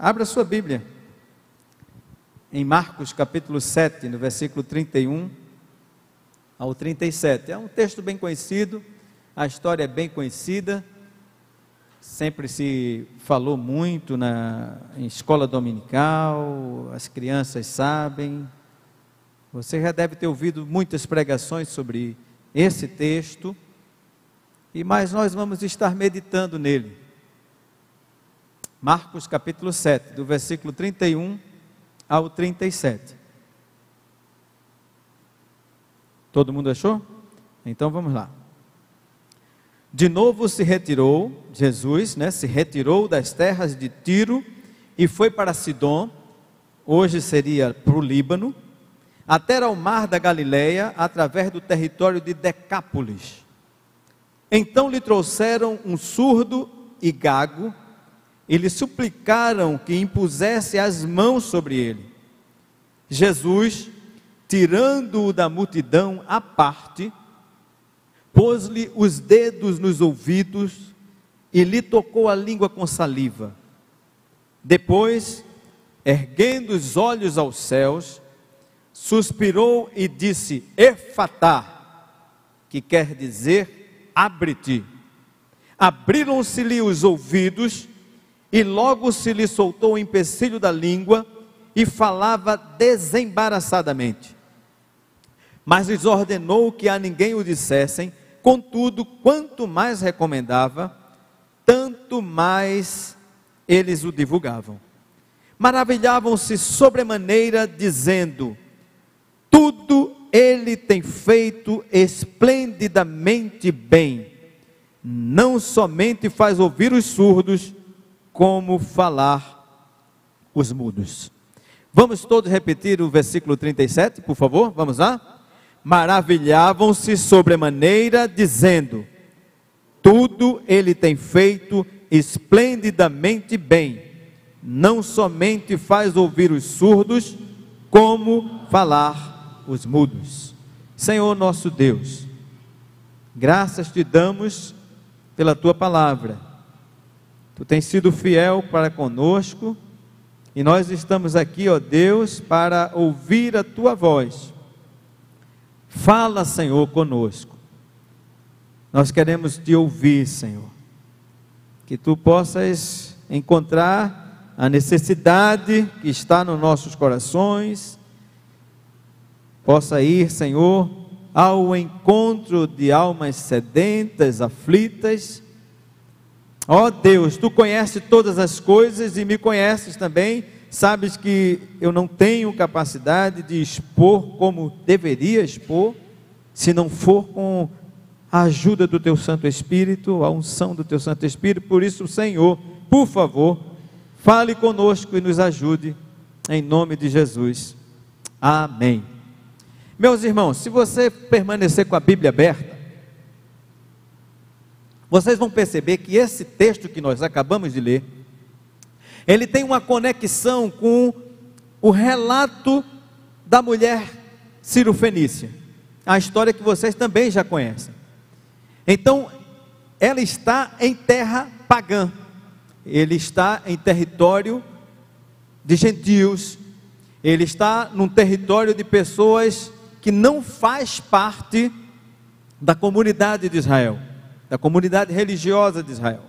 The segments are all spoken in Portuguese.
Abra sua Bíblia. Em Marcos capítulo 7, no versículo 31 ao 37. É um texto bem conhecido, a história é bem conhecida. Sempre se falou muito na em escola dominical, as crianças sabem. Você já deve ter ouvido muitas pregações sobre esse texto. E mais nós vamos estar meditando nele. Marcos capítulo 7, do versículo 31 ao 37. Todo mundo achou? Então vamos lá. De novo se retirou, Jesus, né, se retirou das terras de Tiro e foi para Sidom, hoje seria para o Líbano, até ao mar da Galileia, através do território de Decápolis. Então lhe trouxeram um surdo e gago, e lhe suplicaram que impusesse as mãos sobre ele. Jesus, tirando-o da multidão à parte, pôs-lhe os dedos nos ouvidos e lhe tocou a língua com saliva. Depois, erguendo os olhos aos céus, suspirou e disse: Efatá, que quer dizer abre-te. Abriram-se-lhe os ouvidos e logo se lhe soltou o empecilho da língua e falava desembaraçadamente. Mas lhes ordenou que a ninguém o dissessem, contudo, quanto mais recomendava, tanto mais eles o divulgavam. Maravilhavam-se sobremaneira, dizendo: Tudo ele tem feito esplendidamente bem. Não somente faz ouvir os surdos, como falar os mudos. Vamos todos repetir o versículo 37, por favor? Vamos lá? Maravilhavam-se sobremaneira, dizendo: Tudo ele tem feito esplendidamente bem. Não somente faz ouvir os surdos, como falar os mudos. Senhor nosso Deus, graças te damos pela tua palavra Tu tens sido fiel para conosco e nós estamos aqui, ó Deus, para ouvir a tua voz. Fala, Senhor, conosco. Nós queremos te ouvir, Senhor. Que tu possas encontrar a necessidade que está nos nossos corações, possa ir, Senhor, ao encontro de almas sedentas, aflitas, Ó oh Deus, tu conheces todas as coisas e me conheces também. Sabes que eu não tenho capacidade de expor como deveria expor, se não for com a ajuda do teu Santo Espírito, a unção do teu Santo Espírito. Por isso, Senhor, por favor, fale conosco e nos ajude, em nome de Jesus. Amém. Meus irmãos, se você permanecer com a Bíblia aberta, vocês vão perceber que esse texto que nós acabamos de ler, ele tem uma conexão com o relato da mulher Ciro Fenícia, a história que vocês também já conhecem. Então, ela está em terra pagã, ele está em território de gentios, ele está num território de pessoas que não faz parte da comunidade de Israel da comunidade religiosa de Israel.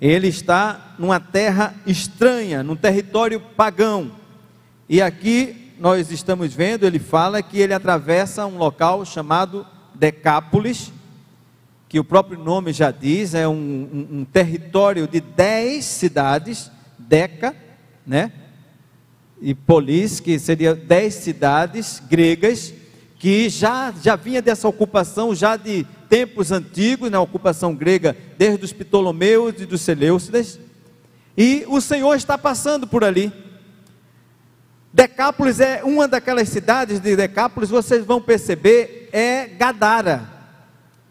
Ele está numa terra estranha, num território pagão. E aqui nós estamos vendo, ele fala que ele atravessa um local chamado Decápolis, que o próprio nome já diz, é um, um, um território de dez cidades, Deca, né? E Polis, que seria dez cidades gregas, que já, já vinha dessa ocupação já de tempos antigos, na ocupação grega, desde os Ptolomeus e dos Seleucidas, e o Senhor está passando por ali. Decápolis é uma daquelas cidades de Decápolis, vocês vão perceber, é Gadara.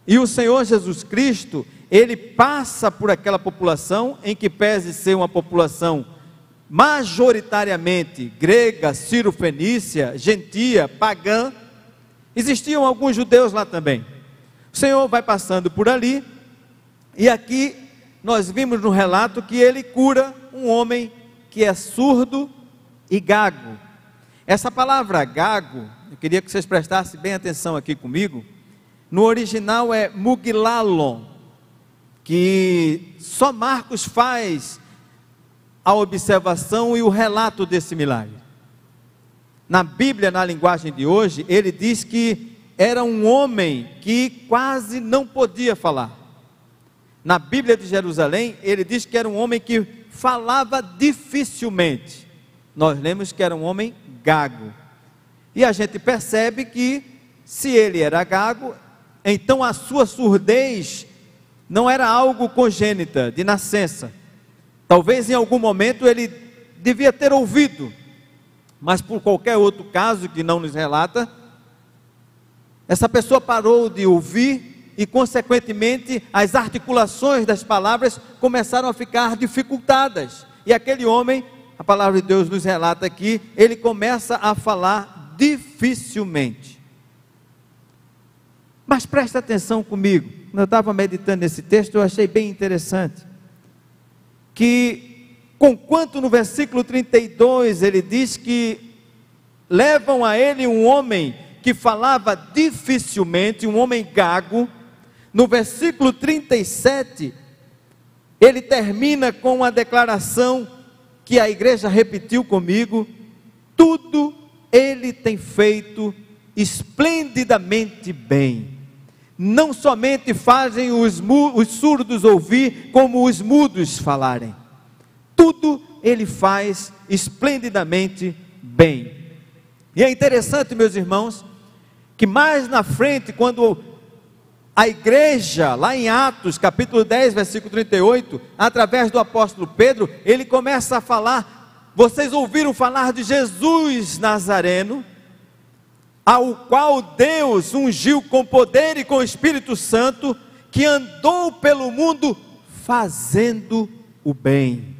E o Senhor Jesus Cristo, ele passa por aquela população, em que pese ser uma população majoritariamente grega, sírio-fenícia, gentia, pagã, existiam alguns judeus lá também. O Senhor vai passando por ali, e aqui nós vimos no relato que ele cura um homem que é surdo e gago. Essa palavra gago, eu queria que vocês prestassem bem atenção aqui comigo. No original é muglalon, que só Marcos faz a observação e o relato desse milagre. Na Bíblia, na linguagem de hoje, ele diz que era um homem que quase não podia falar. Na Bíblia de Jerusalém, ele diz que era um homem que falava dificilmente. Nós lemos que era um homem gago. E a gente percebe que, se ele era gago, então a sua surdez não era algo congênita, de nascença. Talvez em algum momento ele devia ter ouvido, mas por qualquer outro caso que não nos relata, essa pessoa parou de ouvir e, consequentemente, as articulações das palavras começaram a ficar dificultadas. E aquele homem, a palavra de Deus nos relata aqui, ele começa a falar dificilmente. Mas presta atenção comigo. Quando eu estava meditando nesse texto, eu achei bem interessante. Que, conquanto no versículo 32 ele diz que levam a ele um homem que falava dificilmente, um homem gago, no versículo 37, ele termina com uma declaração que a igreja repetiu comigo: tudo ele tem feito esplendidamente bem. Não somente fazem os, os surdos ouvir, como os mudos falarem. Tudo ele faz esplendidamente bem. E é interessante, meus irmãos, que mais na frente, quando a igreja, lá em Atos, capítulo 10, versículo 38, através do apóstolo Pedro, ele começa a falar: vocês ouviram falar de Jesus Nazareno, ao qual Deus ungiu com poder e com o Espírito Santo, que andou pelo mundo fazendo o bem.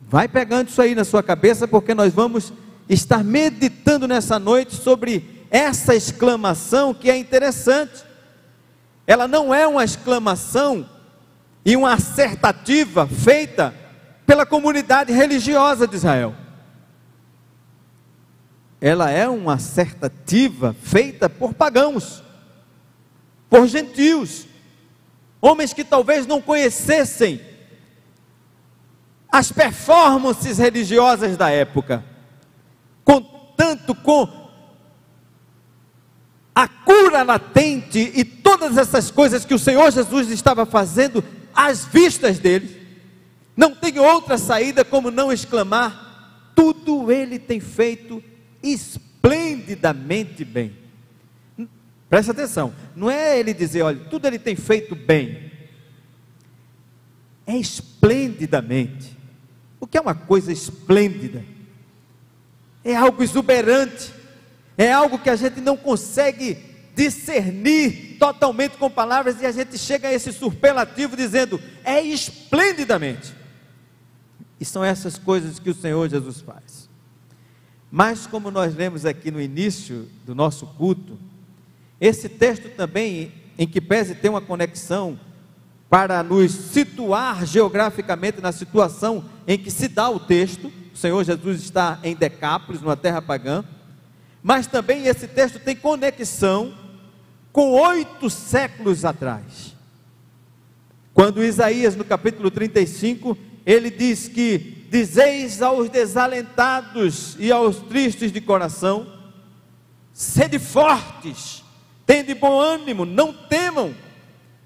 Vai pegando isso aí na sua cabeça, porque nós vamos estar meditando nessa noite sobre essa exclamação que é interessante. Ela não é uma exclamação e uma assertativa feita pela comunidade religiosa de Israel. Ela é uma assertativa feita por pagãos, por gentios, homens que talvez não conhecessem as performances religiosas da época, contanto com a cura latente e todas essas coisas que o Senhor Jesus estava fazendo às vistas deles, não tem outra saída como não exclamar: tudo ele tem feito esplendidamente bem. Presta atenção, não é ele dizer, olha, tudo ele tem feito bem, é esplendidamente. O que é uma coisa esplêndida? É algo exuberante, é algo que a gente não consegue discernir totalmente com palavras e a gente chega a esse superlativo dizendo: é esplendidamente. E são essas coisas que o Senhor Jesus faz. Mas, como nós lemos aqui no início do nosso culto, esse texto também, em que pese ter uma conexão para nos situar geograficamente na situação em que se dá o texto, o Senhor Jesus está em Decápolis, numa terra pagã mas também esse texto tem conexão com oito séculos atrás. Quando Isaías, no capítulo 35, ele diz que: Dizeis aos desalentados e aos tristes de coração, sede fortes, tende bom ânimo, não temam,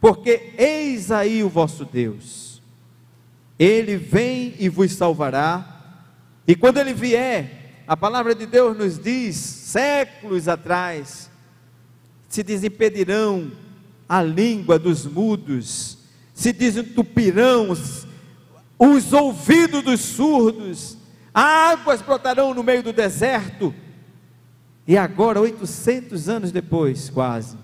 porque eis aí o vosso Deus. Ele vem e vos salvará, e quando ele vier, a palavra de Deus nos diz, séculos atrás, se desimpedirão a língua dos mudos, se desentupirão os, os ouvidos dos surdos, águas brotarão no meio do deserto. E agora, 800 anos depois, quase,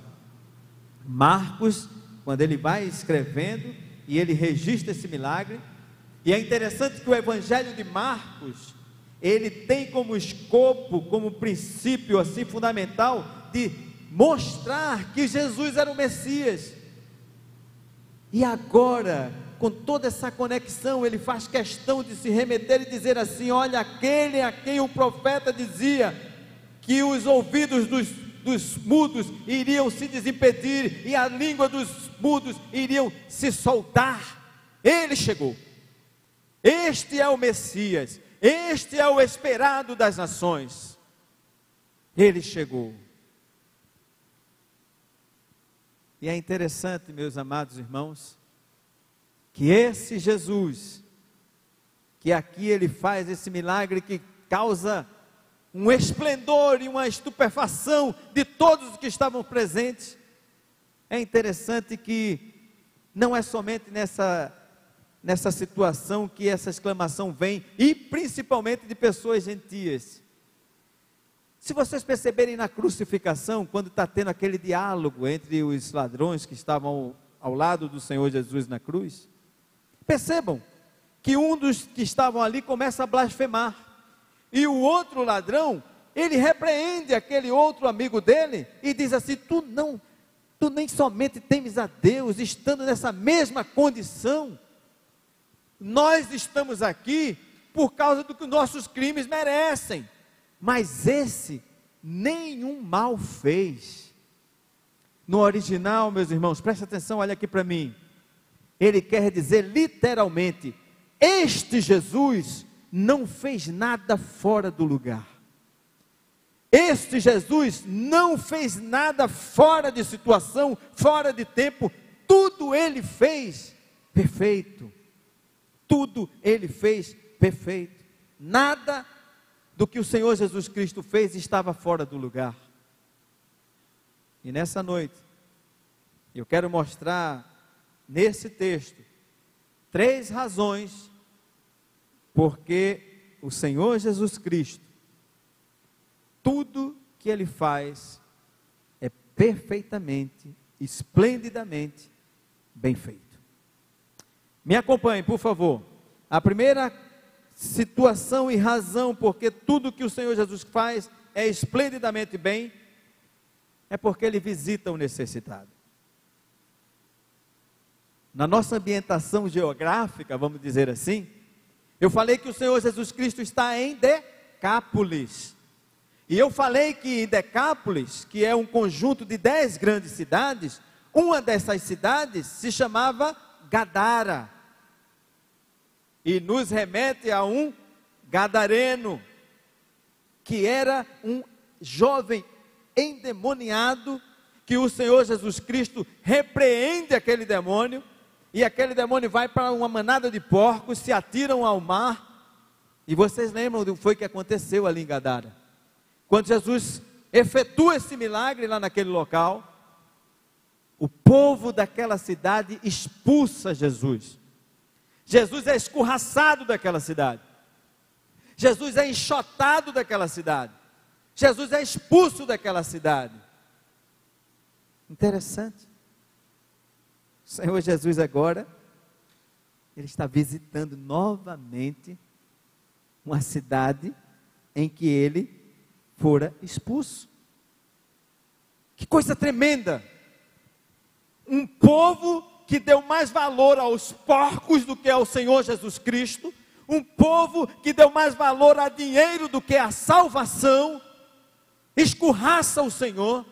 Marcos, quando ele vai escrevendo e ele registra esse milagre, e é interessante que o Evangelho de Marcos, ele tem como escopo, como princípio assim fundamental de mostrar que Jesus era o Messias. E agora com toda essa conexão, ele faz questão de se remeter e dizer assim: olha, aquele a quem o profeta dizia que os ouvidos dos, dos mudos iriam se desimpedir e a língua dos mudos iriam se soltar, ele chegou. Este é o Messias, este é o esperado das nações. Ele chegou. E é interessante, meus amados irmãos, que esse Jesus, que aqui ele faz esse milagre que causa um esplendor e uma estupefação de todos os que estavam presentes, é interessante que não é somente nessa nessa situação que essa exclamação vem, e principalmente de pessoas gentias. Se vocês perceberem na crucificação, quando está tendo aquele diálogo entre os ladrões que estavam ao, lado do Senhor Jesus na cruz, percebam que um dos que estavam ali começa a blasfemar, e o outro ladrão, ele repreende aquele outro amigo dele e diz assim: Tu não, tu nem somente temes a Deus, estando nessa mesma condição, nós estamos aqui por causa do que nossos crimes merecem. Mas esse nenhum mal fez. No original, meus irmãos, preste atenção, olha aqui para mim. Ele quer dizer literalmente: Este Jesus não fez nada fora do lugar. Este Jesus não fez nada fora de situação, fora de tempo, tudo ele fez perfeito. Tudo ele fez perfeito. Nada do que o Senhor Jesus Cristo fez estava fora do lugar. E nessa noite, eu quero mostrar nesse texto três razões porque o Senhor Jesus Cristo, tudo que ele faz é perfeitamente, esplendidamente bem feito. Me acompanhe, por favor. A primeira situação e razão porque tudo que o Senhor Jesus faz é esplendidamente bem, é porque ele visita o necessitado. Na nossa ambientação geográfica, vamos dizer assim, eu falei que o Senhor Jesus Cristo está em Decápolis. E eu falei que em Decápolis, que é um conjunto de dez grandes cidades, uma dessas cidades se chamava Gadara e nos remete a um gadareno, que era um jovem endemoniado, que o Senhor Jesus Cristo repreende aquele demônio, e aquele demônio vai para uma manada de porcos, se atiram ao mar, e vocês lembram do que foi que aconteceu ali em Gadara? Quando Jesus efetua esse milagre lá naquele local, o povo daquela cidade expulsa Jesus. Jesus é escorraçado daquela cidade. Jesus é enxotado daquela cidade. Jesus é expulso daquela cidade. Interessante. O Senhor Jesus agora, Ele está visitando novamente uma cidade em que Ele fora expulso. Que coisa tremenda! Um povo que deu mais valor aos porcos do que ao Senhor Jesus Cristo, um povo que deu mais valor a dinheiro do que a salvação, escorraça o Senhor.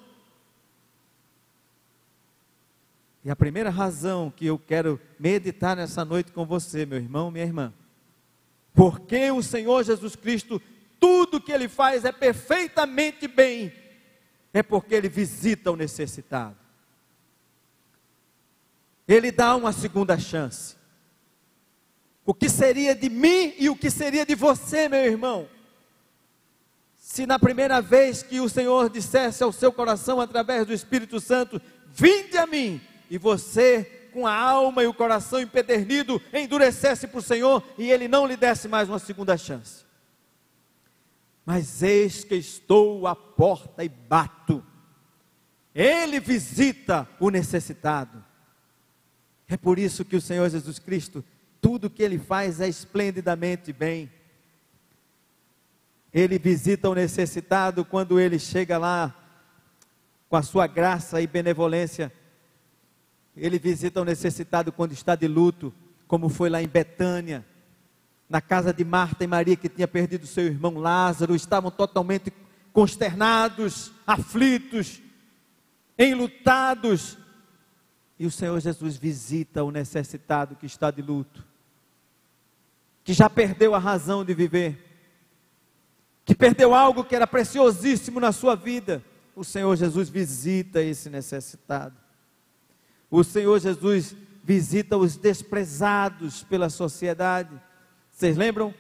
E a primeira razão que eu quero meditar nessa noite com você, meu irmão, minha irmã, porque o Senhor Jesus Cristo, tudo que Ele faz é perfeitamente bem, é porque Ele visita o necessitado. Ele dá uma segunda chance. O que seria de mim e o que seria de você, meu irmão? Se na primeira vez que o Senhor dissesse ao seu coração através do Espírito Santo: Vinde a mim, e você, com a alma e o coração empedernido, endurecesse para o Senhor e Ele não lhe desse mais uma segunda chance. Mas eis que estou à porta e bato. Ele visita o necessitado. É por isso que o Senhor Jesus Cristo, tudo que ele faz é esplendidamente bem. Ele visita o necessitado quando ele chega lá com a sua graça e benevolência. Ele visita o necessitado quando está de luto, como foi lá em Betânia, na casa de Marta e Maria, que tinha perdido seu irmão Lázaro, estavam totalmente consternados, aflitos, enlutados. E o Senhor Jesus visita o necessitado que está de luto, que já perdeu a razão de viver, que perdeu algo que era preciosíssimo na sua vida. O Senhor Jesus visita esse necessitado. O Senhor Jesus visita os desprezados pela sociedade. Vocês lembram?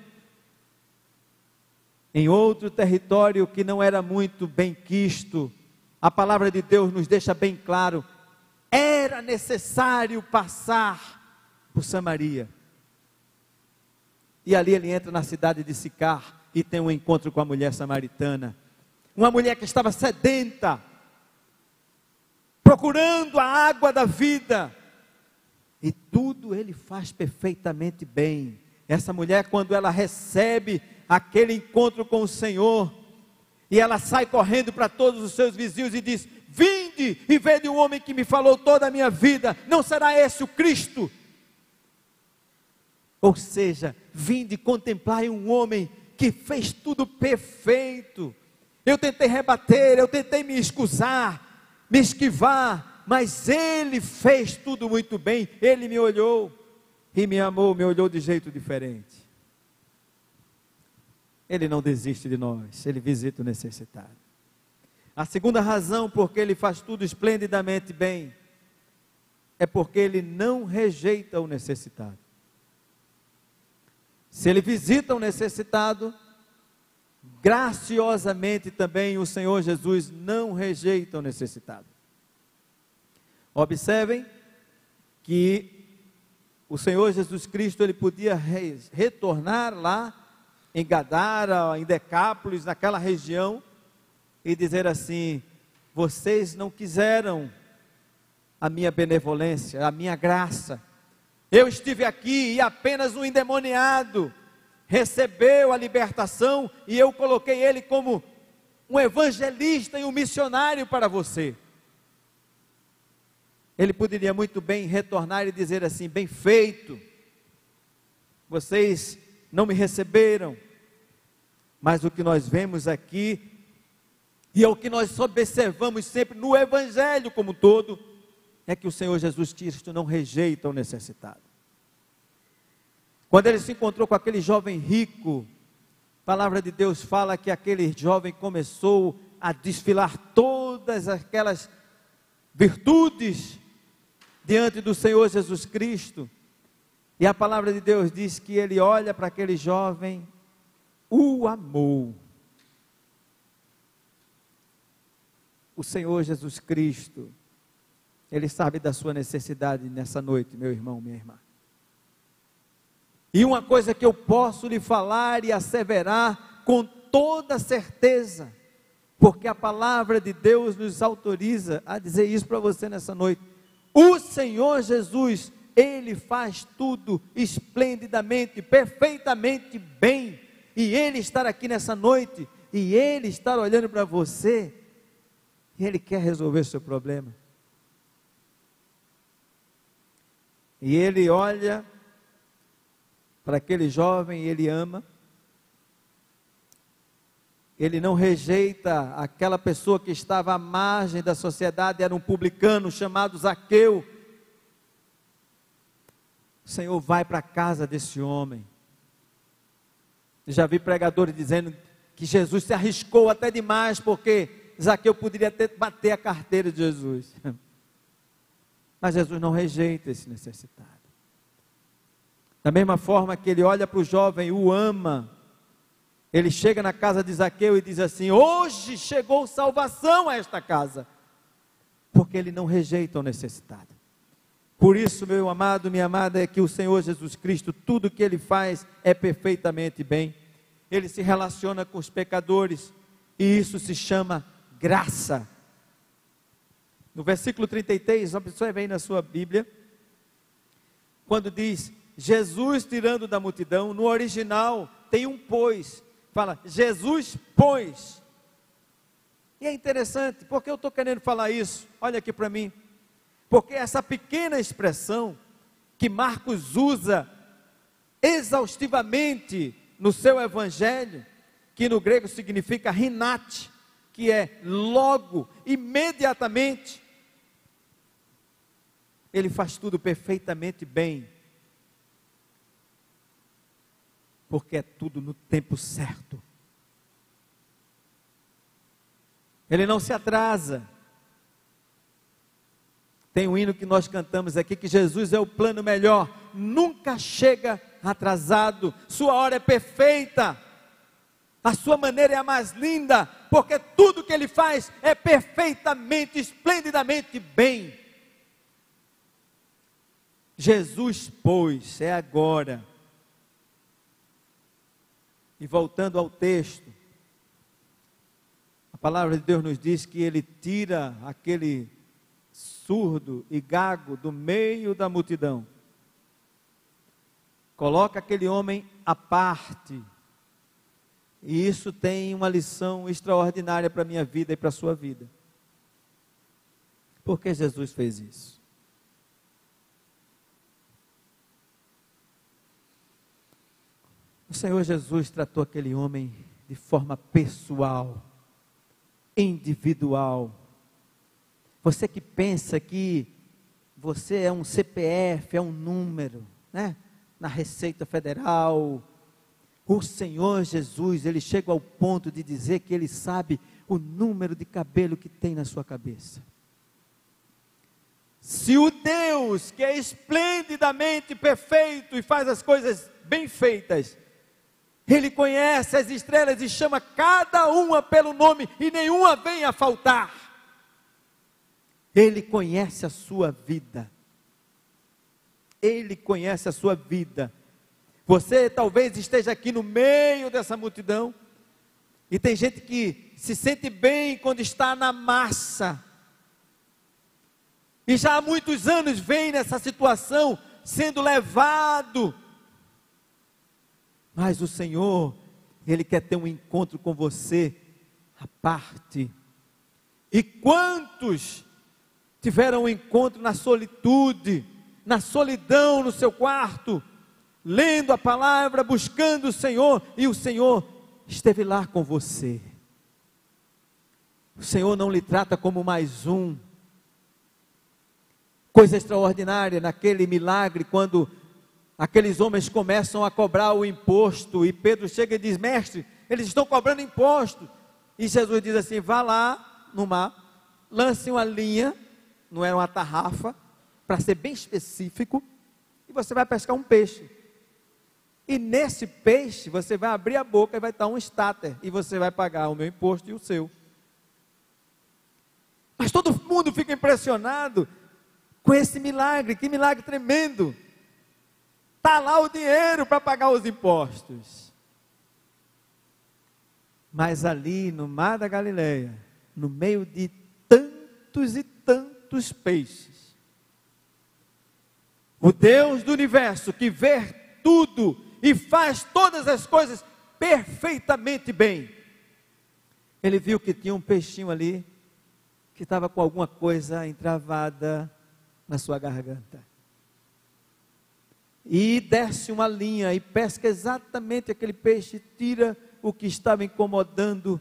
Em outro território que não era muito bem quisto, a palavra de Deus nos deixa bem claro: era necessário passar por Samaria. E ali ele entra na cidade de Sicar e tem um encontro com a mulher samaritana. Uma mulher que estava sedenta, procurando a água da vida. E tudo ele faz perfeitamente bem. Essa mulher, quando ela recebe aquele encontro com o Senhor, e ela sai correndo para todos os seus vizinhos e diz: Vinde e vede o homem que me falou toda a minha vida, não será esse o Cristo? Ou seja, vinde contemplar um homem que fez tudo perfeito. Eu tentei rebater, eu tentei me escusar, me esquivar, mas ele fez tudo muito bem. Ele me olhou e me amou, me olhou de jeito diferente. Ele não desiste de nós, ele visita o necessitado. A segunda razão porque ele faz tudo esplendidamente bem é porque ele não rejeita o necessitado. Se ele visita o necessitado, graciosamente também o Senhor Jesus não rejeita o necessitado. Observem que o Senhor Jesus Cristo ele podia re retornar lá em Gadara, em Decápolis, naquela região e dizer assim: vocês não quiseram a minha benevolência, a minha graça. Eu estive aqui e apenas um endemoniado recebeu a libertação e eu coloquei ele como um evangelista e um missionário para você. Ele poderia muito bem retornar e dizer assim: bem feito, vocês não me receberam, mas o que nós vemos aqui, e é o que nós observamos sempre no Evangelho como um todo, é que o Senhor Jesus Cristo não rejeita o necessitado. Quando ele se encontrou com aquele jovem rico, a palavra de Deus fala que aquele jovem começou a desfilar todas aquelas virtudes diante do Senhor Jesus Cristo. E a palavra de Deus diz que ele olha para aquele jovem, o amou. O Senhor Jesus Cristo, ele sabe da sua necessidade nessa noite, meu irmão, minha irmã. E uma coisa que eu posso lhe falar e asseverar com toda certeza, porque a palavra de Deus nos autoriza a dizer isso para você nessa noite. O Senhor Jesus, Ele faz tudo esplendidamente, perfeitamente bem. E Ele estar aqui nessa noite, e Ele estar olhando para você, Ele quer resolver seu problema. E Ele olha para aquele jovem, ele ama. Ele não rejeita aquela pessoa que estava à margem da sociedade, era um publicano chamado Zaqueu. O Senhor vai para a casa desse homem. Já vi pregadores dizendo que Jesus se arriscou até demais, porque Zaqueu poderia ter bater a carteira de Jesus. Mas Jesus não rejeita esse necessitado. Da mesma forma que ele olha para o jovem, o ama, ele chega na casa de Zaqueu e diz assim: Hoje chegou salvação a esta casa, porque ele não rejeita o necessitado. Por isso, meu amado, minha amada, é que o Senhor Jesus Cristo, tudo que ele faz é perfeitamente bem. Ele se relaciona com os pecadores, e isso se chama graça. No versículo 33, observe aí na sua Bíblia, quando diz: Jesus tirando da multidão, no original tem um pois, fala Jesus pois. E é interessante, porque eu estou querendo falar isso, olha aqui para mim, porque essa pequena expressão, que Marcos usa exaustivamente no seu evangelho, que no grego significa rinate, que é logo, imediatamente. Ele faz tudo perfeitamente bem. Porque é tudo no tempo certo. Ele não se atrasa. Tem um hino que nós cantamos aqui que Jesus é o plano melhor, nunca chega atrasado, sua hora é perfeita, a sua maneira é a mais linda, porque tudo que ele faz é perfeitamente, esplendidamente bem. Jesus, pois, é agora. E voltando ao texto, a palavra de Deus nos diz que ele tira aquele surdo e gago do meio da multidão. Coloca aquele homem à parte. E isso tem uma lição extraordinária para a minha vida e para a sua vida. Por que Jesus fez isso? O Senhor Jesus tratou aquele homem de forma pessoal, individual você que pensa que você é um CPF, é um número, né? Na Receita Federal. O Senhor Jesus, ele chega ao ponto de dizer que ele sabe o número de cabelo que tem na sua cabeça. Se o Deus que é esplendidamente perfeito e faz as coisas bem feitas, ele conhece as estrelas e chama cada uma pelo nome e nenhuma vem a faltar. Ele conhece a sua vida. Ele conhece a sua vida. Você talvez esteja aqui no meio dessa multidão. E tem gente que se sente bem quando está na massa. E já há muitos anos vem nessa situação, sendo levado. Mas o Senhor, Ele quer ter um encontro com você à parte. E quantos tiveram um encontro na solitude, na solidão no seu quarto, lendo a palavra, buscando o Senhor, e o Senhor esteve lá com você. O Senhor não lhe trata como mais um. Coisa extraordinária naquele milagre, quando aqueles homens começam a cobrar o imposto, e Pedro chega e diz: Mestre, eles estão cobrando imposto. E Jesus diz assim: Vá lá no mar, lance uma linha não era uma tarrafa, para ser bem específico, e você vai pescar um peixe. E nesse peixe, você vai abrir a boca e vai estar um estáter, e você vai pagar o meu imposto e o seu. Mas todo mundo fica impressionado com esse milagre, que milagre tremendo. Está lá o dinheiro para pagar os impostos. Mas ali no mar da Galileia, no meio de tantos e tantos peixes. O Deus do universo que vê tudo e faz todas as coisas perfeitamente bem. Ele viu que tinha um peixinho ali que estava com alguma coisa entravada na sua garganta. E desce uma linha e pesca exatamente aquele peixe, tira o que estava incomodando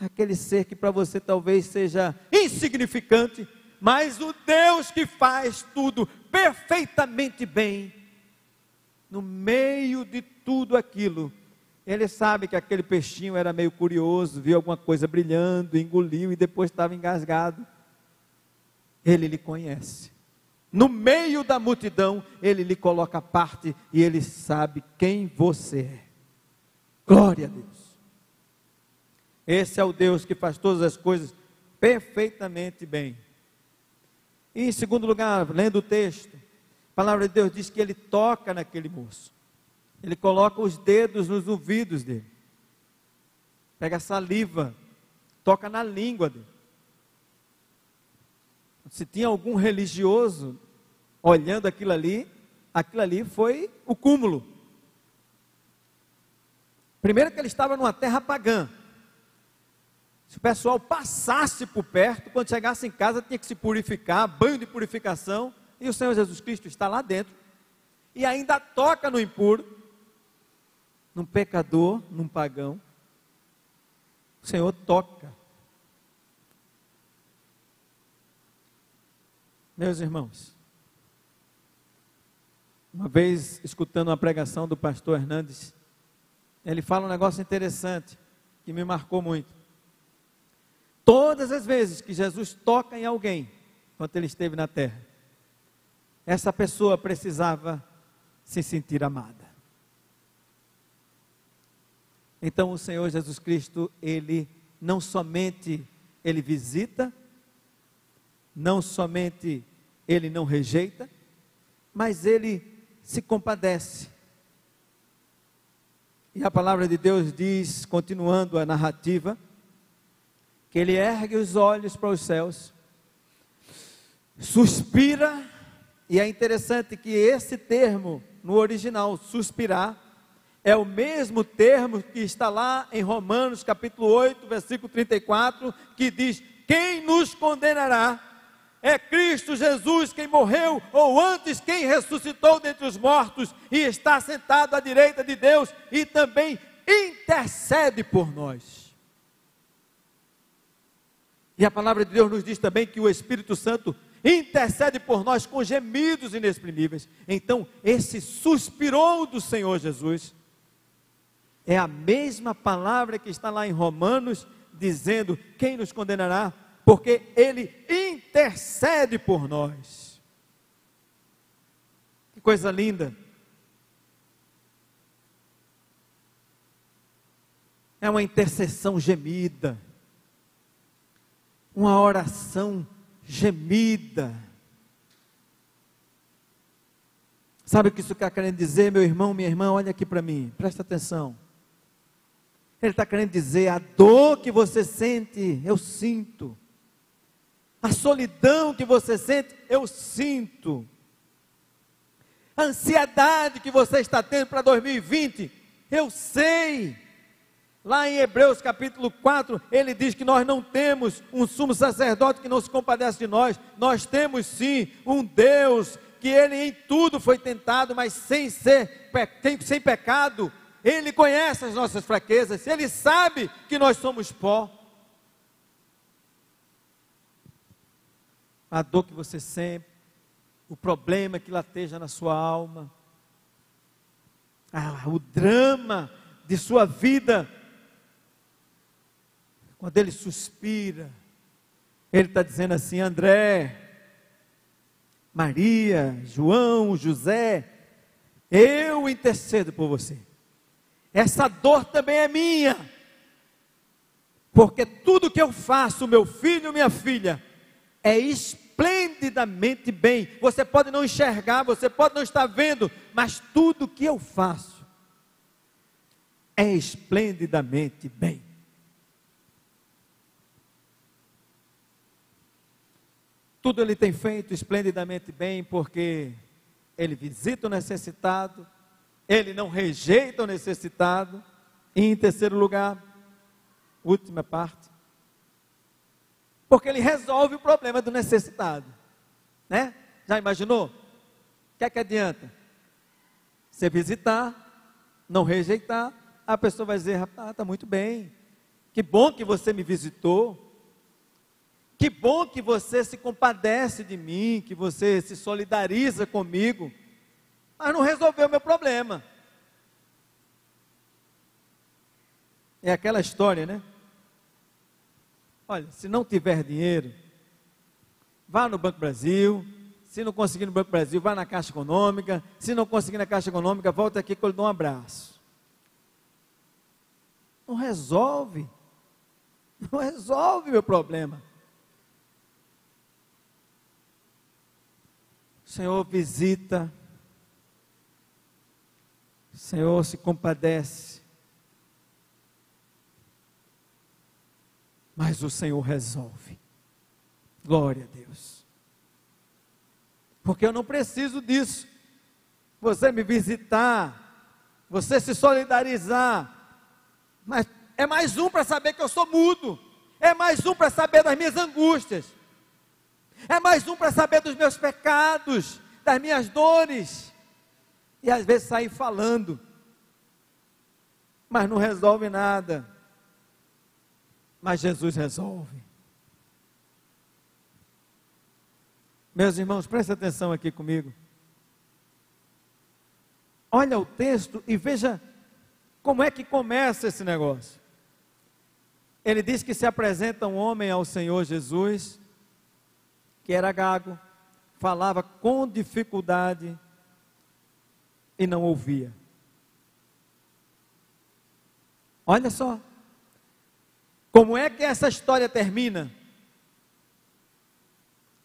aquele ser que para você talvez seja insignificante, mas o Deus que faz tudo perfeitamente bem, no meio de tudo aquilo, ele sabe que aquele peixinho era meio curioso, viu alguma coisa brilhando, engoliu e depois estava engasgado. Ele lhe conhece. No meio da multidão, ele lhe coloca a parte e ele sabe quem você é. Glória a Deus. Esse é o Deus que faz todas as coisas perfeitamente bem. E em segundo lugar, lendo o texto, palavra de Deus diz que ele toca naquele moço. Ele coloca os dedos nos ouvidos dele. Pega saliva, toca na língua dele. Se tinha algum religioso olhando aquilo ali, aquilo ali foi o cúmulo. Primeiro que ele estava numa terra pagã. Se o pessoal passasse por perto, quando chegasse em casa, tinha que se purificar, banho de purificação, e o Senhor Jesus Cristo está lá dentro, e ainda toca no impuro, num pecador, num pagão. O Senhor toca. Meus irmãos, uma vez escutando uma pregação do pastor Hernandes, ele fala um negócio interessante que me marcou muito. Todas as vezes que Jesus toca em alguém, enquanto ele esteve na terra, essa pessoa precisava se sentir amada. Então o Senhor Jesus Cristo, ele não somente ele visita, não somente ele não rejeita, mas ele se compadece. E a palavra de Deus diz, continuando a narrativa, que ele ergue os olhos para os céus, suspira, e é interessante que esse termo no original, suspirar, é o mesmo termo que está lá em Romanos capítulo 8, versículo 34, que diz: Quem nos condenará? É Cristo Jesus quem morreu, ou antes quem ressuscitou dentre os mortos e está sentado à direita de Deus e também intercede por nós. E a palavra de Deus nos diz também que o Espírito Santo intercede por nós com gemidos inexprimíveis. Então, esse suspirou do Senhor Jesus é a mesma palavra que está lá em Romanos, dizendo: quem nos condenará? Porque Ele intercede por nós. Que coisa linda. É uma intercessão gemida, uma oração gemida. Sabe o que isso está querendo dizer, meu irmão, minha irmã? Olha aqui para mim, presta atenção. Ele está querendo dizer: a dor que você sente, eu sinto. A solidão que você sente, eu sinto. A ansiedade que você está tendo para 2020, eu sei. Lá em Hebreus capítulo 4, ele diz que nós não temos um sumo sacerdote que não se compadece de nós, nós temos sim um Deus que ele em tudo foi tentado, mas sem ser sem pecado. Ele conhece as nossas fraquezas, ele sabe que nós somos pó. A dor que você sente, o problema que lateja na sua alma, ah, o drama de sua vida, quando ele suspira, ele está dizendo assim: André, Maria, João, José, eu intercedo por você. Essa dor também é minha. Porque tudo que eu faço, meu filho, minha filha, é esplendidamente bem. Você pode não enxergar, você pode não estar vendo, mas tudo que eu faço é esplendidamente bem. Tudo ele tem feito esplendidamente bem, porque ele visita o necessitado, ele não rejeita o necessitado. E em terceiro lugar, última parte, porque ele resolve o problema do necessitado, né? Já imaginou? O que é que adianta? Você visitar, não rejeitar, a pessoa vai dizer: ah, está muito bem, que bom que você me visitou, que bom que você se compadece de mim, que você se solidariza comigo, mas não resolveu meu problema. É aquela história, né? Olha, se não tiver dinheiro, vá no Banco Brasil. Se não conseguir no Banco Brasil, vá na Caixa Econômica. Se não conseguir na Caixa Econômica, volta aqui que eu lhe dou um abraço. Não resolve. Não resolve meu problema. O Senhor visita, Senhor se compadece, mas o Senhor resolve. Glória a Deus. Porque eu não preciso disso. Você me visitar, você se solidarizar, mas é mais um para saber que eu sou mudo, é mais um para saber das minhas angústias, é mais um para saber dos meus pecados, das minhas dores. E às vezes sair falando, mas não resolve nada. Mas Jesus resolve. Meus irmãos, prestem atenção aqui comigo. Olha o texto e veja como é que começa esse negócio. Ele diz que se apresenta um homem ao Senhor Jesus, que era gago, falava com dificuldade e não ouvia. Olha só. Como é que essa história termina?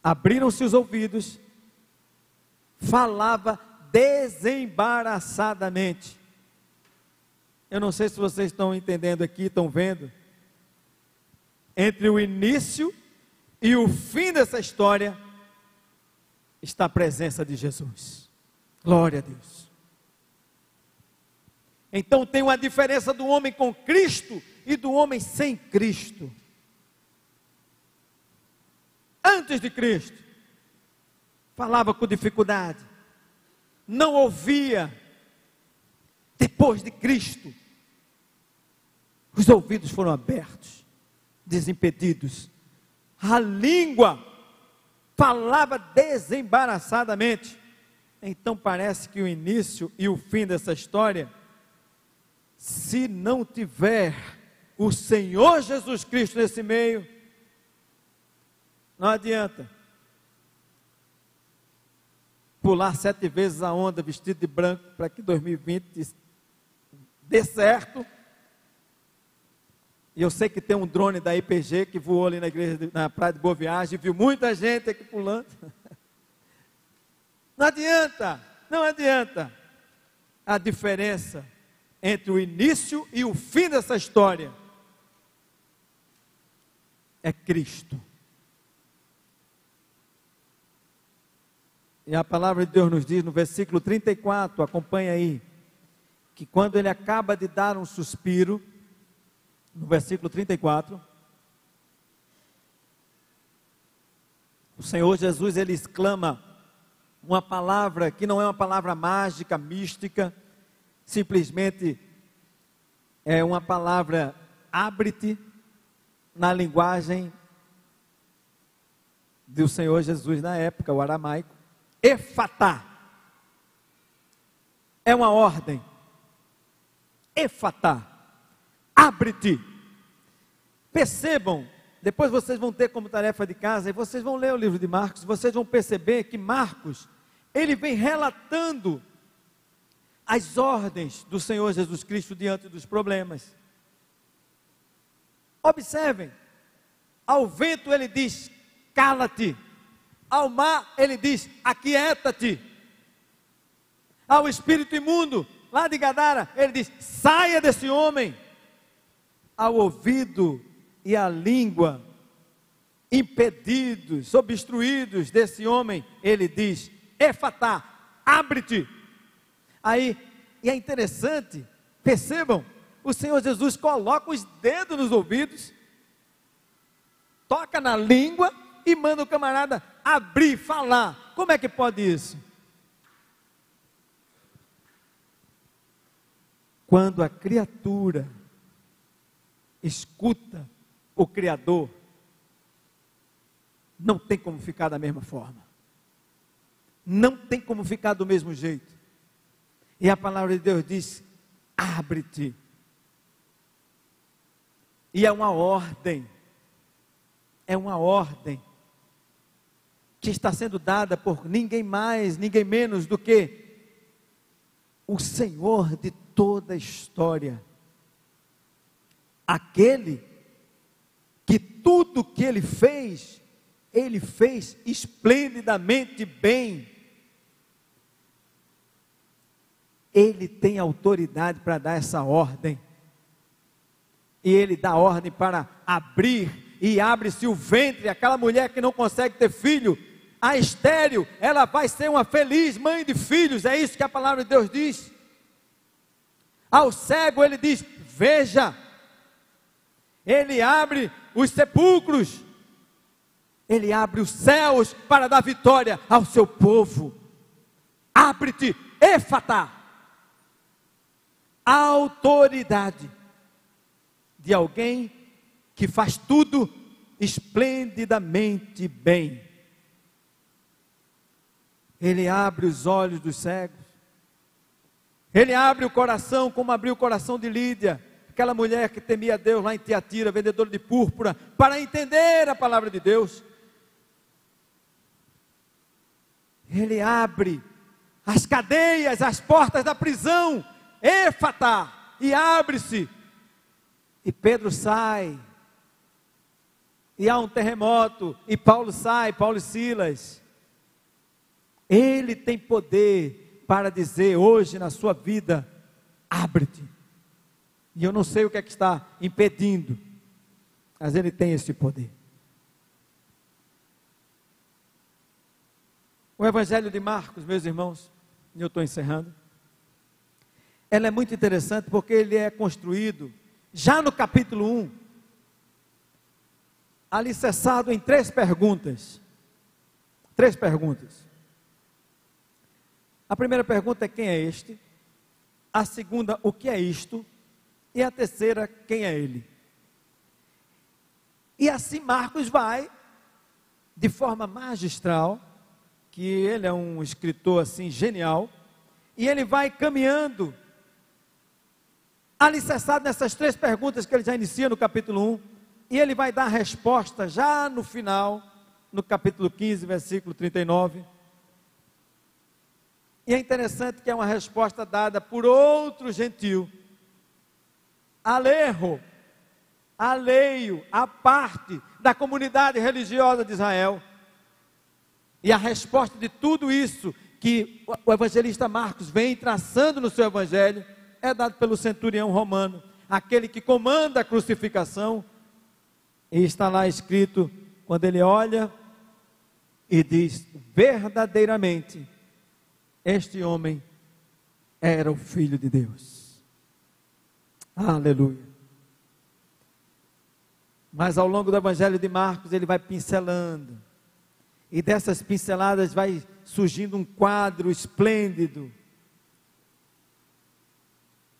Abriram-se os ouvidos, falava desembaraçadamente. Eu não sei se vocês estão entendendo aqui, estão vendo. Entre o início e o fim dessa história está a presença de Jesus. Glória a Deus. Então tem uma diferença do homem com Cristo e do homem sem Cristo. Antes de Cristo, falava com dificuldade, não ouvia. Depois de Cristo, os ouvidos foram abertos, desimpedidos. A língua falava desembaraçadamente. Então parece que o início e o fim dessa história se não tiver o Senhor Jesus Cristo nesse meio, não adianta pular sete vezes a onda vestido de branco para que 2020 dê certo. E eu sei que tem um drone da IPG que voou ali na igreja na praia de Boa Viagem, viu muita gente aqui pulando. Não adianta, não adianta. A diferença entre o início e o fim dessa história é Cristo. E a palavra de Deus nos diz no versículo 34, acompanha aí, que quando ele acaba de dar um suspiro, no versículo 34, o Senhor Jesus ele exclama uma palavra que não é uma palavra mágica, mística, simplesmente é uma palavra abre-te na linguagem do Senhor Jesus na época, o aramaico. Efatá é uma ordem. Efatá, abre-te. Percebam, depois vocês vão ter como tarefa de casa, e vocês vão ler o livro de Marcos, vocês vão perceber que Marcos, ele vem relatando as ordens do Senhor Jesus Cristo diante dos problemas. Observem, ao vento ele diz: cala-te. Ao mar ele diz: aquieta-te. Ao espírito imundo, lá de Gadara, ele diz: saia desse homem. Ao ouvido e à língua impedidos, obstruídos desse homem, ele diz: Efatá, abre-te. Aí, e é interessante, percebam, o Senhor Jesus coloca os dedos nos ouvidos, toca na língua e manda o camarada abrir, falar. Como é que pode isso? Quando a criatura escuta o Criador, não tem como ficar da mesma forma. Não tem como ficar do mesmo jeito. E a palavra de Deus diz: abre-te. E é uma ordem, é uma ordem que está sendo dada por ninguém mais, ninguém menos do que o Senhor de toda a história. Aquele que tudo que ele fez, ele fez esplendidamente bem. Ele tem autoridade para dar essa ordem. E ele dá ordem para abrir, e abre-se o ventre. Aquela mulher que não consegue ter filho, a estéreo, ela vai ser uma feliz mãe de filhos. É isso que a palavra de Deus diz. Ao cego, ele diz: Veja. Ele abre os sepulcros. Ele abre os céus para dar vitória ao seu povo. Abre-te, Éfata, a autoridade de alguém que faz tudo esplendidamente bem. Ele abre os olhos dos cegos. Ele abre o coração, como abriu o coração de Lídia, aquela mulher que temia Deus lá em Tiatira, vendedora de púrpura, para entender a palavra de Deus. Ele abre as cadeias, as portas da prisão, éfata, e abre-se. E Pedro sai. E há um terremoto, e Paulo sai, Paulo e Silas. Ele tem poder para dizer hoje na sua vida: abre-te. E eu não sei o que é que está impedindo, mas ele tem esse poder. O Evangelho de Marcos, meus irmãos, e eu estou encerrando. Ela é muito interessante porque ele é construído já no capítulo 1, alicerçado em três perguntas. Três perguntas. A primeira pergunta é: quem é este? A segunda, o que é isto? E a terceira, quem é ele? E assim Marcos vai, de forma magistral, que ele é um escritor assim genial, e ele vai caminhando, alicerçado nessas três perguntas que ele já inicia no capítulo 1, e ele vai dar a resposta já no final, no capítulo 15, versículo 39. E é interessante que é uma resposta dada por outro gentil Alejo, aleio, a parte da comunidade religiosa de Israel. E a resposta de tudo isso que o evangelista Marcos vem traçando no seu evangelho é dado pelo centurião romano, aquele que comanda a crucificação. E está lá escrito, quando ele olha e diz: verdadeiramente, este homem era o filho de Deus. Aleluia. Mas ao longo do Evangelho de Marcos, ele vai pincelando. E dessas pinceladas vai surgindo um quadro esplêndido.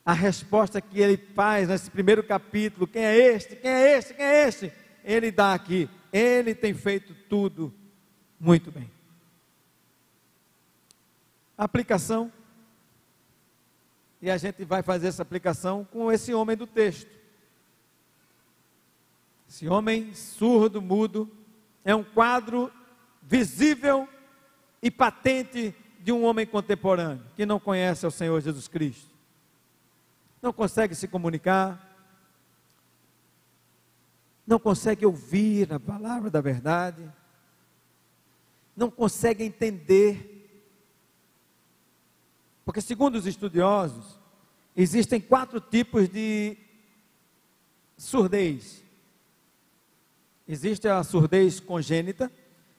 A resposta que ele faz nesse primeiro capítulo: quem é este? Quem é este? Quem é este? Ele dá aqui. Ele tem feito tudo muito bem. Aplicação e a gente vai fazer essa aplicação com esse homem do texto. Esse homem surdo, mudo, é um quadro visível e patente de um homem contemporâneo que não conhece o Senhor Jesus Cristo. Não consegue se comunicar, não consegue ouvir a palavra da verdade, não consegue entender porque, segundo os estudiosos, existem quatro tipos de surdez. Existe a surdez congênita,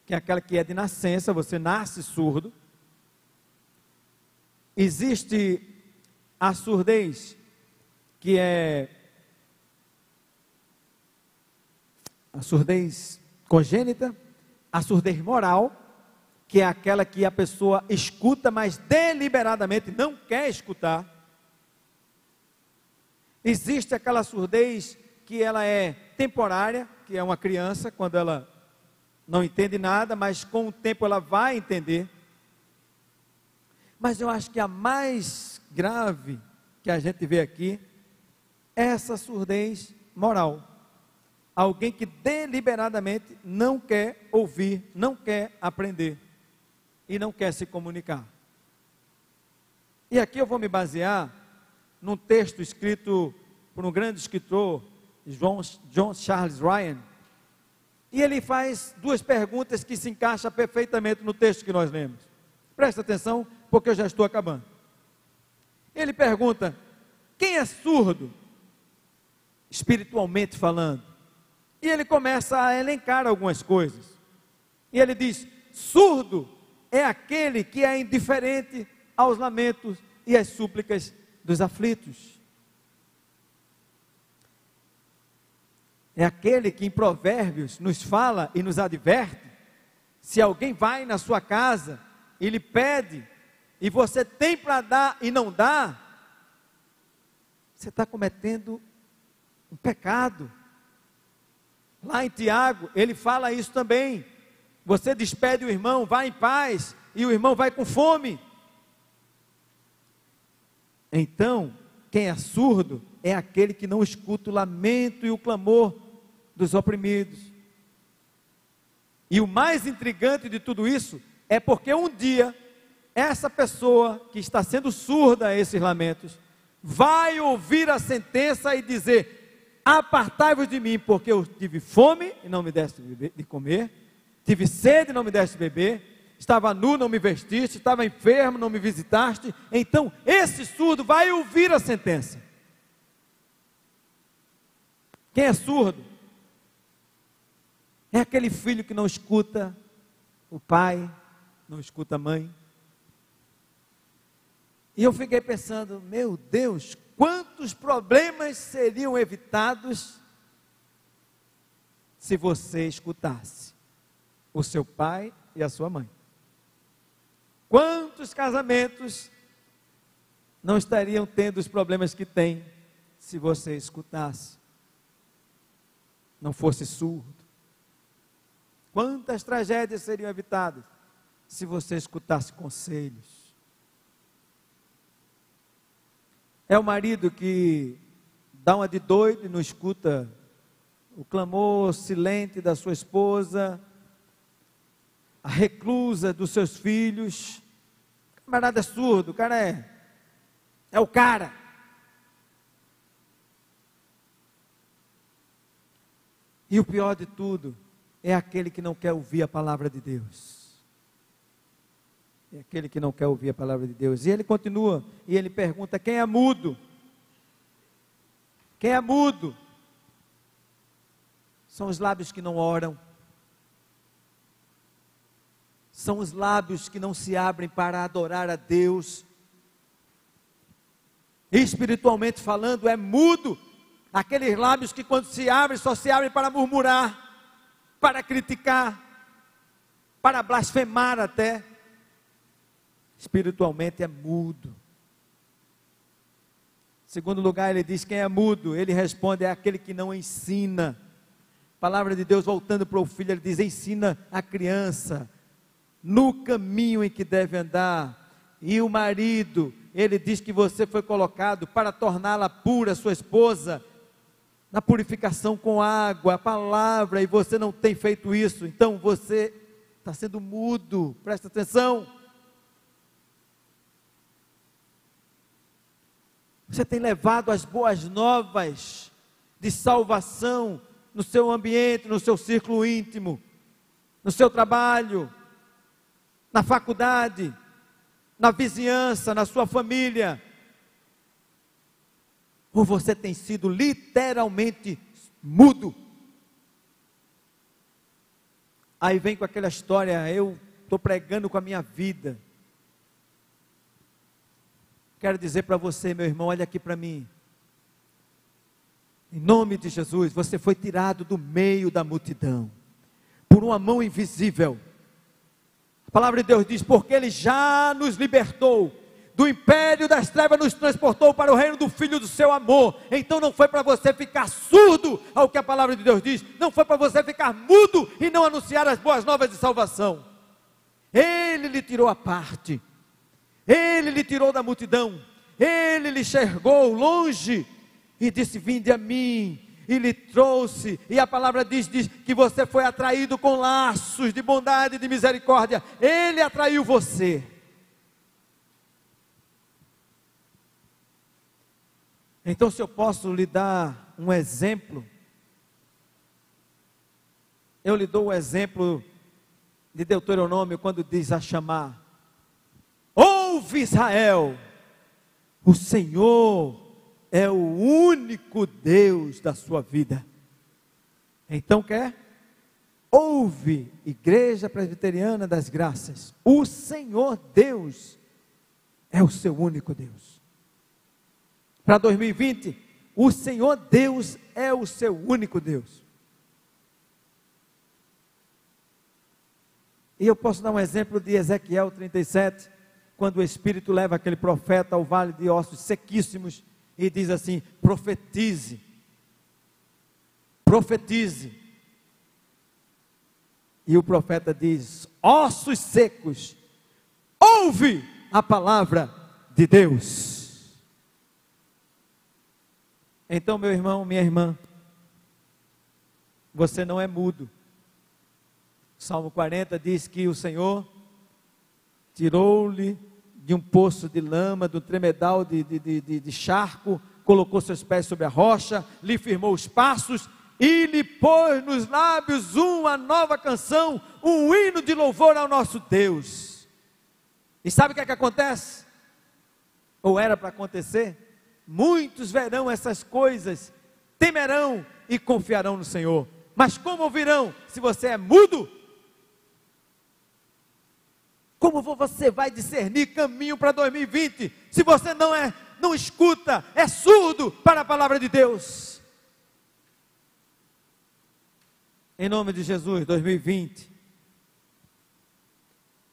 que é aquela que é de nascença, você nasce surdo. Existe a surdez, que é a surdez congênita, a surdez moral, que é aquela que a pessoa escuta, mas deliberadamente não quer escutar. Existe aquela surdez que ela é temporária, que é uma criança, quando ela não entende nada, mas com o tempo ela vai entender. Mas eu acho que a mais grave que a gente vê aqui é essa surdez moral. Alguém que deliberadamente não quer ouvir, não quer aprender e não quer se comunicar. E aqui eu vou me basear num texto escrito por um grande escritor, John, John Charles Ryan, e ele faz duas perguntas que se encaixam perfeitamente no texto que nós lemos. Presta atenção, porque eu já estou acabando. Ele pergunta: quem é surdo, espiritualmente falando? E ele começa a elencar algumas coisas. E ele diz: surdo é aquele que é indiferente aos lamentos e às súplicas dos aflitos. É aquele que em Provérbios nos fala e nos adverte: se alguém vai na sua casa e lhe pede e você tem para dar e não dá, você está cometendo um pecado. Lá em Tiago, ele fala isso também. Você despede o irmão, vai em paz, e o irmão vai com fome. Então, quem é surdo é aquele que não escuta o lamento e o clamor dos oprimidos. E o mais intrigante de tudo isso é porque um dia essa pessoa que está sendo surda a esses lamentos vai ouvir a sentença e dizer: Apartai-vos de mim, porque eu tive fome e não me deste de comer, tive sede não me deste de beber, estava nu, não me vestiste, estava enfermo, não me visitaste. Então, esse surdo vai ouvir a sentença. Quem é surdo? É aquele filho que não escuta o pai, não escuta a mãe. E eu fiquei pensando, meu Deus, quantos problemas seriam evitados se você escutasse o seu pai e a sua mãe? Quantos casamentos não estariam tendo os problemas que têm se você escutasse? Não fosse surdo. Quantas tragédias seriam evitadas se você escutasse conselhos? É o marido que dá uma de doido e não escuta o clamor silente da sua esposa, a reclusa dos seus filhos. O camarada é surdo, o cara é, é o cara. E o pior de tudo, é aquele que não quer ouvir a palavra de Deus. É aquele que não quer ouvir a palavra de Deus. E ele continua, e ele pergunta: quem é mudo? Quem é mudo? São os lábios que não oram. São os lábios que não se abrem para adorar a Deus. Espiritualmente falando, é mudo. Aqueles lábios que quando se abrem, só se abrem para murmurar para criticar, para blasfemar até. Espiritualmente é mudo. Segundo lugar, ele diz: quem é mudo? Ele responde: é aquele que não ensina. palavra de Deus, voltando para o filho, ele diz: ensina a criança no caminho em que deve andar. E o marido, ele diz que você foi colocado para torná-la pura, sua esposa, na purificação com água, a palavra, e você não tem feito isso, então você está sendo mudo, presta atenção. Você tem levado as boas novas de salvação no seu ambiente, no seu círculo íntimo, no seu trabalho, na faculdade, na vizinhança, na sua família ou você tem sido literalmente mudo. Aí vem com aquela história, eu estou pregando com a minha vida. Quero dizer para você, meu irmão, olha aqui para mim. Em nome de Jesus, você foi tirado do meio da multidão, por uma mão invisível. A palavra de Deus diz: porque Ele já nos libertou do império das trevas nos transportou para o reino do Filho do seu amor. Então não foi para você ficar surdo ao que a palavra de Deus diz, não foi para você ficar mudo e não anunciar as boas novas de salvação. Ele lhe tirou a parte, ele lhe tirou da multidão, ele lhe enxergou longe e disse: Vinde a mim. E lhe trouxe, e a palavra diz, diz que você foi atraído com laços de bondade e de misericórdia. Ele atraiu você. Então, se eu posso lhe dar um exemplo, eu lhe dou o exemplo de Deuteronômio quando diz a chamar: Ouve Israel, o Senhor é o único Deus da sua vida. Então quer? Ouve, Igreja Presbiteriana das Graças, o Senhor Deus é o seu único Deus para 2020, o Senhor Deus é o seu único Deus. E eu posso dar um exemplo de Ezequiel 37, quando o Espírito leva aquele profeta ao vale de ossos sequíssimos e diz assim: profetize, profetize. E o profeta diz: ossos secos, ouve a palavra de Deus. Então, meu irmão, minha irmã, você não é mudo. Salmo 40 diz que o Senhor tirou-lhe de um poço de lama, do tremedal de, de, de, de, charco, colocou seus pés sobre a rocha, lhe firmou os passos e lhe pôs nos lábios uma nova canção, um hino de louvor ao nosso Deus. E sabe o que é que acontece? Ou era para acontecer? Muitos verão essas coisas, temerão e confiarão no Senhor. Mas como ouvirão se você é mudo? Como você vai discernir caminho para 2020 se você não é, não escuta, é surdo para a palavra de Deus? Em nome de Jesus, 2020.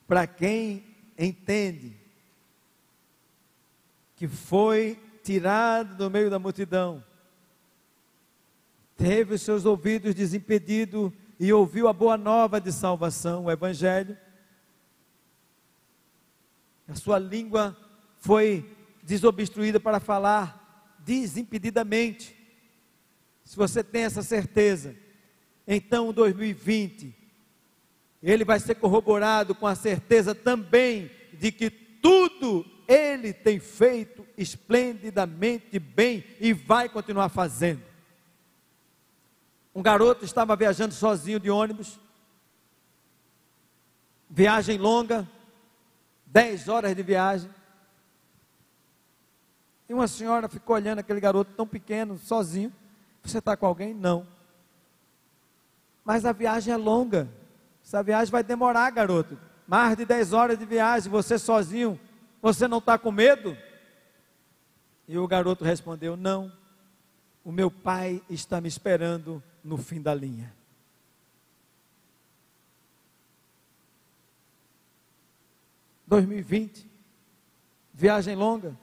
Para quem entende que foi tirado do meio da multidão, teve os seus ouvidos desimpedidos e ouviu a boa nova de salvação, o Evangelho, a sua língua foi desobstruída para falar desimpedidamente. Se você tem essa certeza, então 2020 ele vai ser corroborado com a certeza também de que tudo ele tem feito esplendidamente bem e vai continuar fazendo. Um garoto estava viajando sozinho de ônibus, viagem longa, 10 horas de viagem. E uma senhora ficou olhando aquele garoto tão pequeno, sozinho. Você está com alguém? Não. Mas a viagem é longa. Essa viagem vai demorar, garoto. Mais de 10 horas de viagem, você sozinho. Você não está com medo? E o garoto respondeu: Não. O meu pai está me esperando no fim da linha. 2020, viagem longa,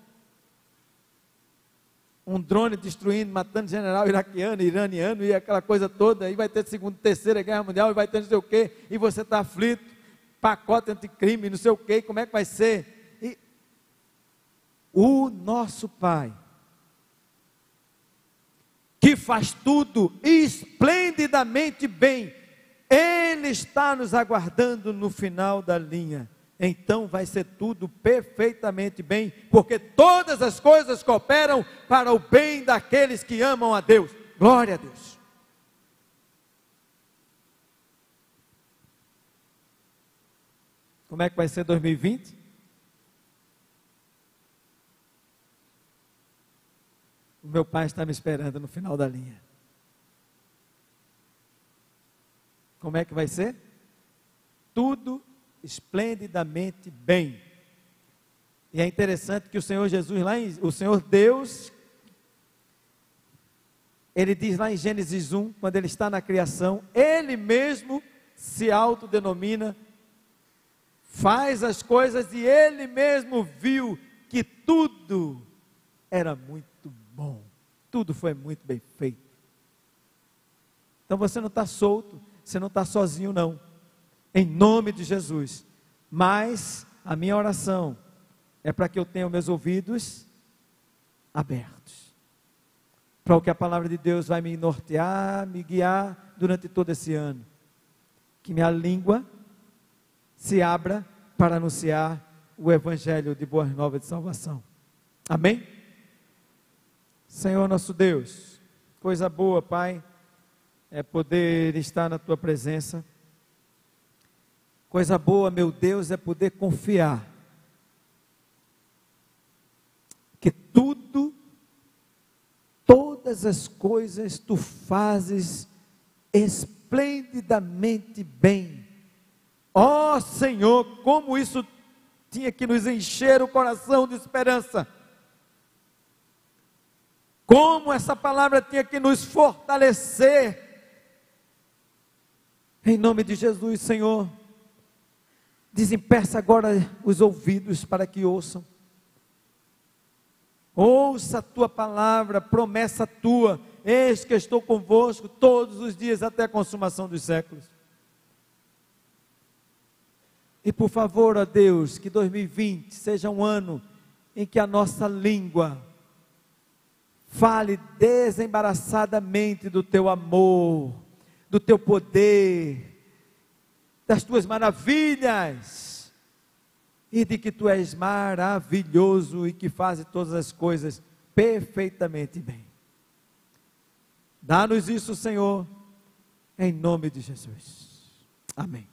um drone destruindo, matando general iraquiano, iraniano e aquela coisa toda, aí vai ter segunda, terceira guerra mundial, e vai ter não sei o quê, e você está aflito, pacote anticrime, não sei o quê, como é que vai ser? E o nosso Pai, que faz tudo esplendidamente bem, Ele está nos aguardando no final da linha então vai ser tudo perfeitamente bem, porque todas as coisas cooperam para o bem daqueles que amam a Deus. Glória a Deus. Como é que vai ser 2020? O meu pai está me esperando no final da linha. Como é que vai ser? Tudo esplendidamente bem. E é interessante que o Senhor Jesus, lá em, o Senhor Deus, ele diz lá em Gênesis 1, quando ele está na criação, ele mesmo se autodenomina, faz as coisas e ele mesmo viu que tudo era muito bom, tudo foi muito bem feito. Então você não está solto, você não está sozinho, não em nome de Jesus. Mas a minha oração é para que eu tenha meus ouvidos abertos. Para o que a palavra de Deus vai me nortear, me guiar durante todo esse ano. Que minha língua se abra para anunciar o evangelho de boas novas de salvação. Amém? Senhor nosso Deus, coisa boa, Pai, é poder estar na tua presença. Coisa boa, meu Deus, é poder confiar que tudo, todas as coisas tu fazes esplendidamente bem. Ó oh, Senhor, como isso tinha que nos encher o coração de esperança. Como essa palavra tinha que nos fortalecer. Em nome de Jesus, Senhor Desempeça agora os ouvidos para que ouçam. Ouça a tua palavra, promessa tua. Eis que estou convosco todos os dias até a consumação dos séculos. E por favor, ó Deus, que 2020 seja um ano em que a nossa língua fale desembaraçadamente do teu amor, do teu poder, das tuas maravilhas e de que tu és maravilhoso e que fazes todas as coisas perfeitamente bem. Dá-nos isso, Senhor, em nome de Jesus. Amém.